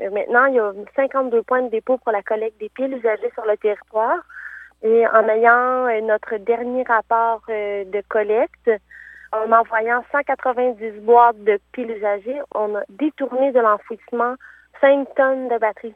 Euh, maintenant, il y a 52 points de dépôt pour la collecte des piles usagées sur le territoire. Et en ayant euh, notre dernier rapport euh, de collecte, en envoyant 190 boîtes de piles usagées, on a détourné de l'enfouissement 5 tonnes de batteries.